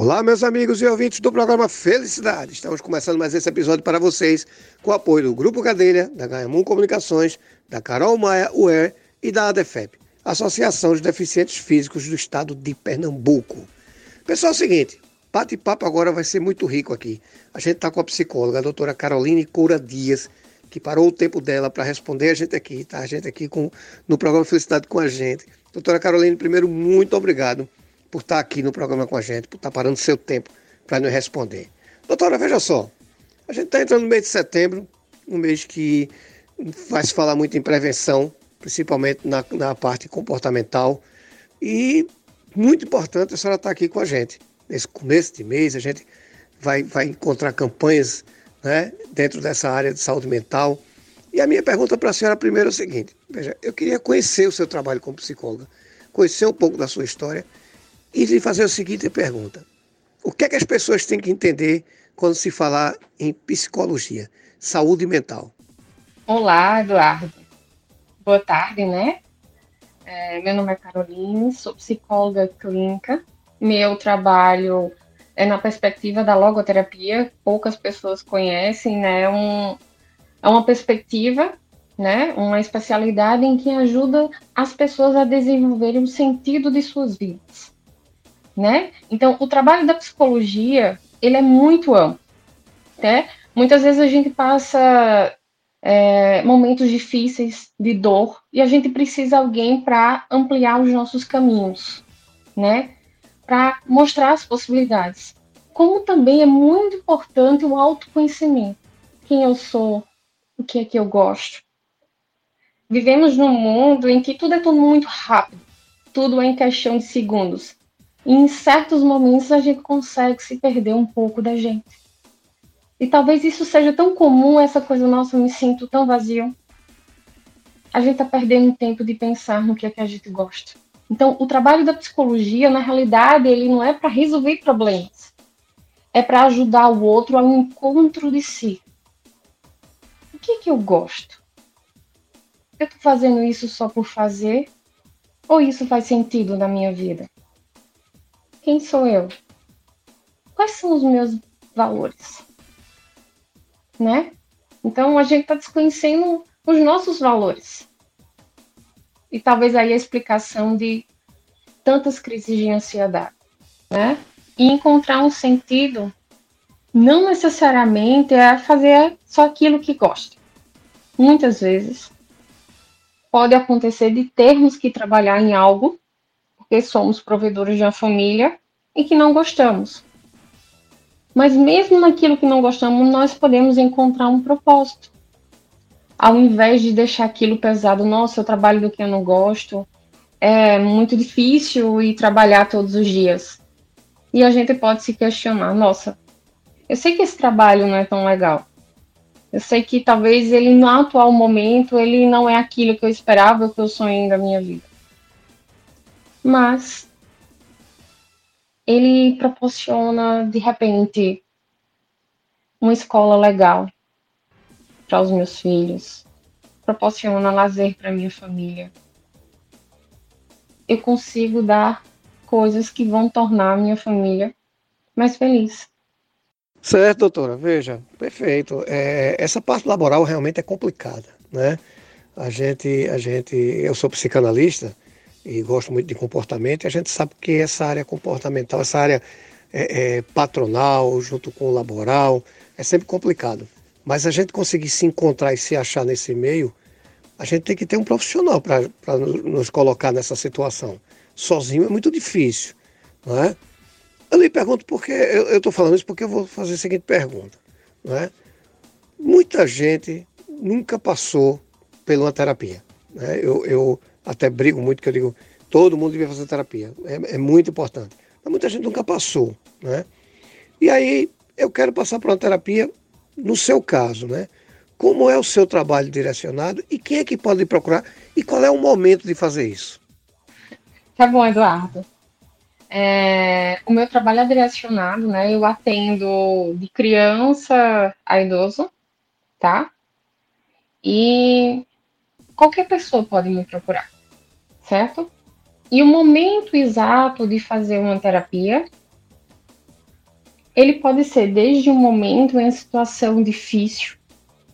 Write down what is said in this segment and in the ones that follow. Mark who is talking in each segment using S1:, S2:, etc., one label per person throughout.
S1: Olá, meus amigos e ouvintes do programa Felicidade. Estamos começando mais esse episódio para vocês com o apoio do Grupo Cadeira, da Ganhamum Comunicações, da Carol Maia UER e da ADEFEP, Associação de Deficientes Físicos do Estado de Pernambuco. Pessoal, é o seguinte, bate-papo agora vai ser muito rico aqui. A gente está com a psicóloga, a doutora Caroline Coura Dias, que parou o tempo dela para responder a gente aqui, tá? A gente aqui com, no programa Felicidade com a gente. Doutora Caroline, primeiro, muito obrigado por estar aqui no programa com a gente, por estar parando seu tempo para nos responder. Doutora, veja só, a gente está entrando no mês de setembro, um mês que vai se falar muito em prevenção, principalmente na, na parte comportamental, e muito importante a senhora estar tá aqui com a gente. Nesse começo de mês, a gente vai, vai encontrar campanhas né, dentro dessa área de saúde mental. E a minha pergunta para a senhora primeiro é o seguinte: veja, eu queria conhecer o seu trabalho como psicóloga, conhecer um pouco da sua história e lhe fazer a seguinte pergunta: O que é que as pessoas têm que entender quando se falar em psicologia, saúde mental?
S2: Olá, Eduardo. Boa tarde, né? É, meu nome é Caroline, sou psicóloga clínica. Meu trabalho é na perspectiva da logoterapia, poucas pessoas conhecem, né? Um, é uma perspectiva, né? Uma especialidade em que ajuda as pessoas a desenvolverem o sentido de suas vidas né? Então, o trabalho da psicologia, ele é muito amplo, né? Muitas vezes a gente passa é, momentos difíceis de dor e a gente precisa de alguém para ampliar os nossos caminhos, né? Para mostrar as possibilidades. Como também é muito importante o autoconhecimento. Quem eu sou, o que é que eu gosto. Vivemos num mundo em que tudo é tudo muito rápido, tudo é em questão de segundos. Em certos momentos a gente consegue se perder um pouco da gente. E talvez isso seja tão comum, essa coisa, nossa, eu me sinto tão vazio. A gente está perdendo tempo de pensar no que é que a gente gosta. Então, o trabalho da psicologia, na realidade, ele não é para resolver problemas. É para ajudar o outro ao encontro de si. O que é que eu gosto? Eu estou fazendo isso só por fazer? Ou isso faz sentido na minha vida? Quem sou eu? Quais são os meus valores? Né? Então a gente está desconhecendo os nossos valores. E talvez aí a explicação de tantas crises de ansiedade, né? E encontrar um sentido não necessariamente é fazer só aquilo que gosta. Muitas vezes pode acontecer de termos que trabalhar em algo porque somos provedores de uma família e que não gostamos. Mas mesmo naquilo que não gostamos, nós podemos encontrar um propósito. Ao invés de deixar aquilo pesado, nossa, eu trabalho do que eu não gosto, é muito difícil ir trabalhar todos os dias. E a gente pode se questionar, nossa, eu sei que esse trabalho não é tão legal. Eu sei que talvez ele no atual momento ele não é aquilo que eu esperava, que eu sonhei da minha vida mas ele proporciona de repente uma escola legal para os meus filhos, proporciona lazer para minha família. Eu consigo dar coisas que vão tornar a minha família mais feliz.
S1: Certo, doutora. Veja, perfeito. É, essa parte laboral realmente é complicada, né? A gente, a gente, eu sou psicanalista e gosto muito de comportamento, a gente sabe que essa área comportamental, essa área é, é, patronal, junto com o laboral, é sempre complicado. Mas a gente conseguir se encontrar e se achar nesse meio, a gente tem que ter um profissional para nos colocar nessa situação. Sozinho é muito difícil, não é? Eu lhe pergunto porque eu estou falando isso porque eu vou fazer a seguinte pergunta, não é? Muita gente nunca passou pela terapia. Né? Eu, eu até brigo muito, que eu digo, todo mundo devia fazer terapia, é, é muito importante. Mas muita gente nunca passou, né? E aí eu quero passar por uma terapia no seu caso, né? Como é o seu trabalho direcionado e quem é que pode procurar e qual é o momento de fazer isso?
S2: Tá bom, Eduardo. É, o meu trabalho é direcionado, né? Eu atendo de criança a idoso, tá? E qualquer pessoa pode me procurar certo? E o momento exato de fazer uma terapia ele pode ser desde um momento em situação difícil,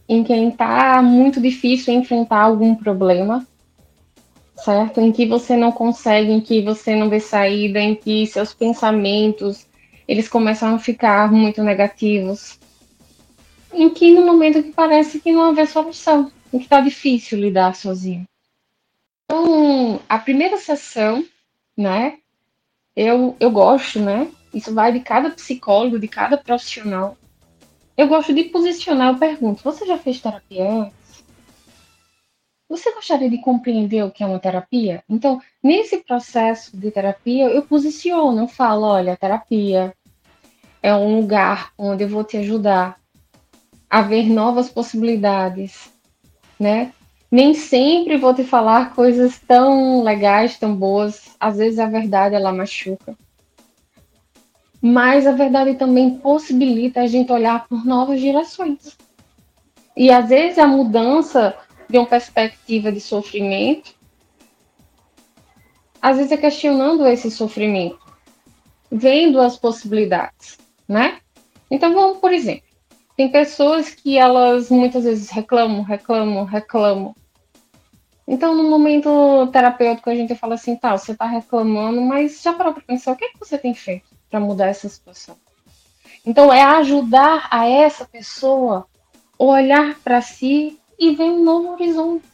S2: em quem está muito difícil enfrentar algum problema, certo? Em que você não consegue, em que você não vê saída, em que seus pensamentos eles começam a ficar muito negativos, em que no momento que parece que não haver solução, em que está difícil lidar sozinho. Então, a primeira sessão, né? Eu, eu gosto, né? Isso vai de cada psicólogo, de cada profissional. Eu gosto de posicionar, eu pergunto, você já fez terapia? Você gostaria de compreender o que é uma terapia? Então, nesse processo de terapia, eu posiciono, eu falo, olha, terapia é um lugar onde eu vou te ajudar a ver novas possibilidades, né? Nem sempre vou te falar coisas tão legais, tão boas. Às vezes a verdade ela machuca mas a verdade também possibilita a gente olhar por novas direções. E às vezes a mudança de uma perspectiva de sofrimento, às vezes é questionando esse sofrimento, vendo as possibilidades, né? Então vamos, por exemplo, tem pessoas que elas muitas vezes reclamam, reclamam, reclamam. Então, no momento terapêutico, a gente fala assim, tá, você está reclamando, mas já parou para pensar o que, é que você tem feito? para mudar essa situação. Então, é ajudar a essa pessoa olhar para si e ver um novo horizonte.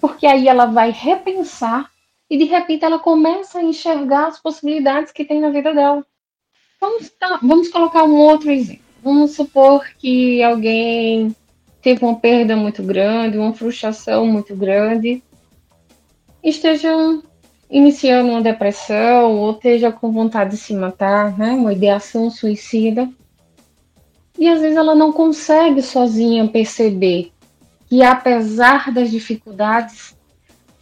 S2: Porque aí ela vai repensar e de repente ela começa a enxergar as possibilidades que tem na vida dela. Vamos, tá, vamos colocar um outro exemplo. Vamos supor que alguém teve uma perda muito grande, uma frustração muito grande, esteja iniciando uma depressão ou esteja com vontade de se matar, né, uma ideação suicida. E às vezes ela não consegue sozinha perceber que, apesar das dificuldades,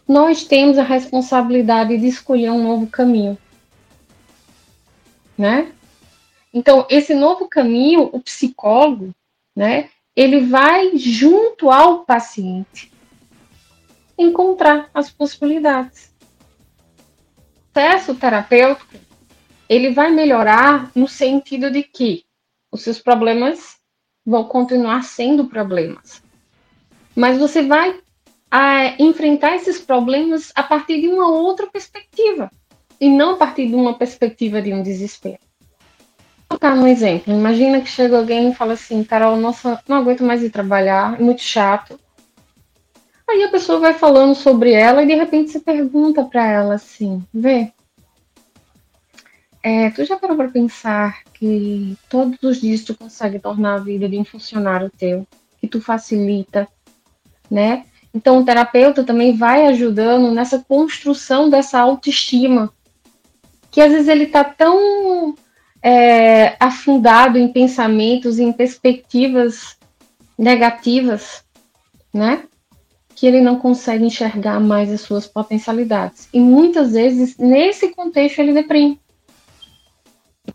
S2: nós temos a responsabilidade de escolher um novo caminho. Né? Então, esse novo caminho, o psicólogo, né, ele vai junto ao paciente encontrar as possibilidades processo terapêutico ele vai melhorar no sentido de que os seus problemas vão continuar sendo problemas, mas você vai a, enfrentar esses problemas a partir de uma outra perspectiva e não a partir de uma perspectiva de um desespero. Dar um exemplo. Imagina que chega alguém e fala assim, Carol, nossa, não aguento mais ir trabalhar, é muito chato. Aí a pessoa vai falando sobre ela e de repente você pergunta para ela assim: vê, é, tu já parou para pensar que todos os dias tu consegue tornar a vida de um funcionário teu, que tu facilita, né? Então o terapeuta também vai ajudando nessa construção dessa autoestima, que às vezes ele está tão é, afundado em pensamentos, em perspectivas negativas, né? que ele não consegue enxergar mais as suas potencialidades. E muitas vezes, nesse contexto, ele deprime.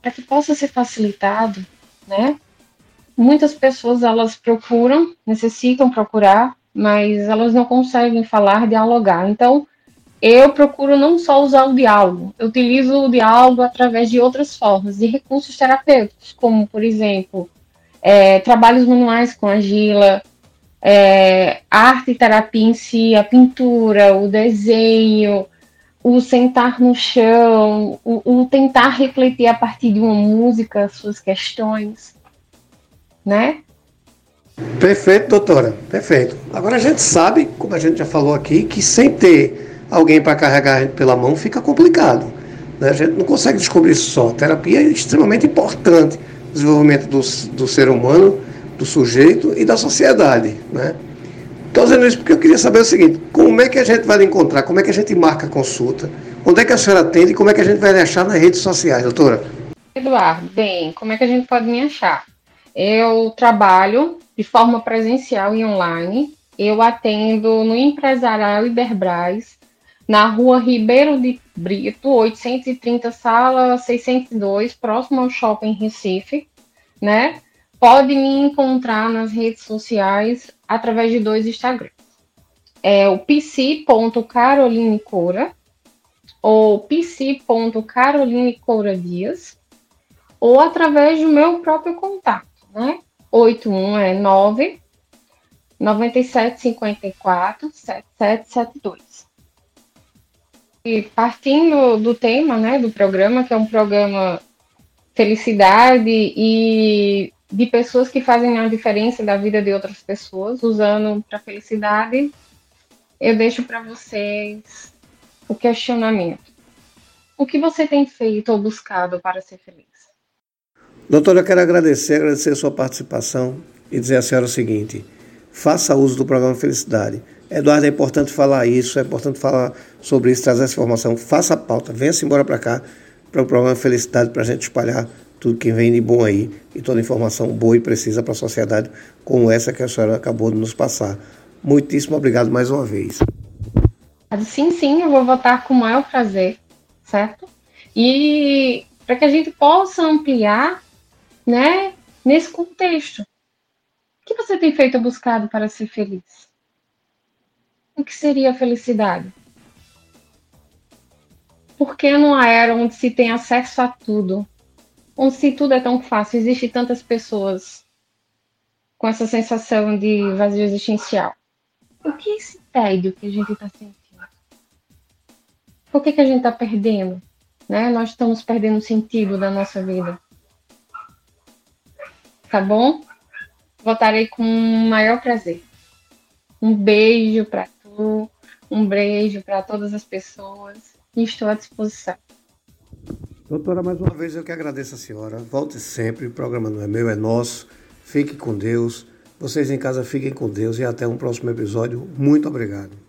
S2: Para que possa ser facilitado, né? Muitas pessoas elas procuram, necessitam procurar, mas elas não conseguem falar, dialogar. Então, eu procuro não só usar o diálogo, eu utilizo o diálogo através de outras formas, de recursos terapêuticos, como, por exemplo, é, trabalhos manuais com argila, é, arte e terapia em si, a pintura, o desenho, o sentar no chão, o, o, tentar refletir a partir de uma música suas questões, né?
S1: Perfeito, doutora, perfeito. Agora a gente sabe, como a gente já falou aqui, que sem ter alguém para carregar pela mão fica complicado. Né? A gente não consegue descobrir só. A terapia é extremamente importante no desenvolvimento do, do ser humano do sujeito e da sociedade. Né? Estou dizendo isso porque eu queria saber o seguinte: como é que a gente vai encontrar? Como é que a gente marca a consulta? Onde é que a senhora atende e como é que a gente vai lhe achar nas redes sociais, doutora?
S2: Eduardo, bem, como é que a gente pode me achar? Eu trabalho de forma presencial e online. Eu atendo no Empresarial Iberbras, na rua Ribeiro de Brito, 830, sala 602, próximo ao Shopping Recife, né? pode me encontrar nas redes sociais através de dois Instagrams. É o pc.carolinecora ou pc.carolinecouradias ou através do meu próprio contato, né? 819 9754 7772. E partindo do tema, né, do programa, que é um programa felicidade e de pessoas que fazem a diferença da vida de outras pessoas, usando para felicidade, eu deixo para vocês o questionamento. O que você tem feito ou buscado para ser feliz?
S1: Doutora, eu quero agradecer, agradecer a sua participação e dizer à senhora o seguinte: faça uso do programa Felicidade. Eduardo, é importante falar isso, é importante falar sobre isso, trazer essa informação. Faça a pauta, venha-se embora para cá, para o programa Felicidade, para a gente espalhar tudo que vem de bom aí e toda informação boa e precisa para a sociedade, como essa que a senhora acabou de nos passar. Muitíssimo obrigado mais uma vez.
S2: Sim, sim, eu vou votar com o maior prazer, certo? E para que a gente possa ampliar, né, nesse contexto. O que você tem feito buscado para ser feliz? O que seria a felicidade? Porque numa era onde se tem acesso a tudo, onde se tudo é tão fácil, existe tantas pessoas com essa sensação de vazio existencial. O que é esse tédio que a gente está sentindo? Por que, que a gente está perdendo? Né? Nós estamos perdendo o sentido da nossa vida. Tá bom? Votarei com o maior prazer. Um beijo para um beijo para todas as pessoas e estou à disposição.
S1: Doutora, mais uma vez eu que agradeço a senhora. Volte sempre, o programa não é meu, é nosso. Fique com Deus. Vocês em casa fiquem com Deus e até um próximo episódio. Muito obrigado.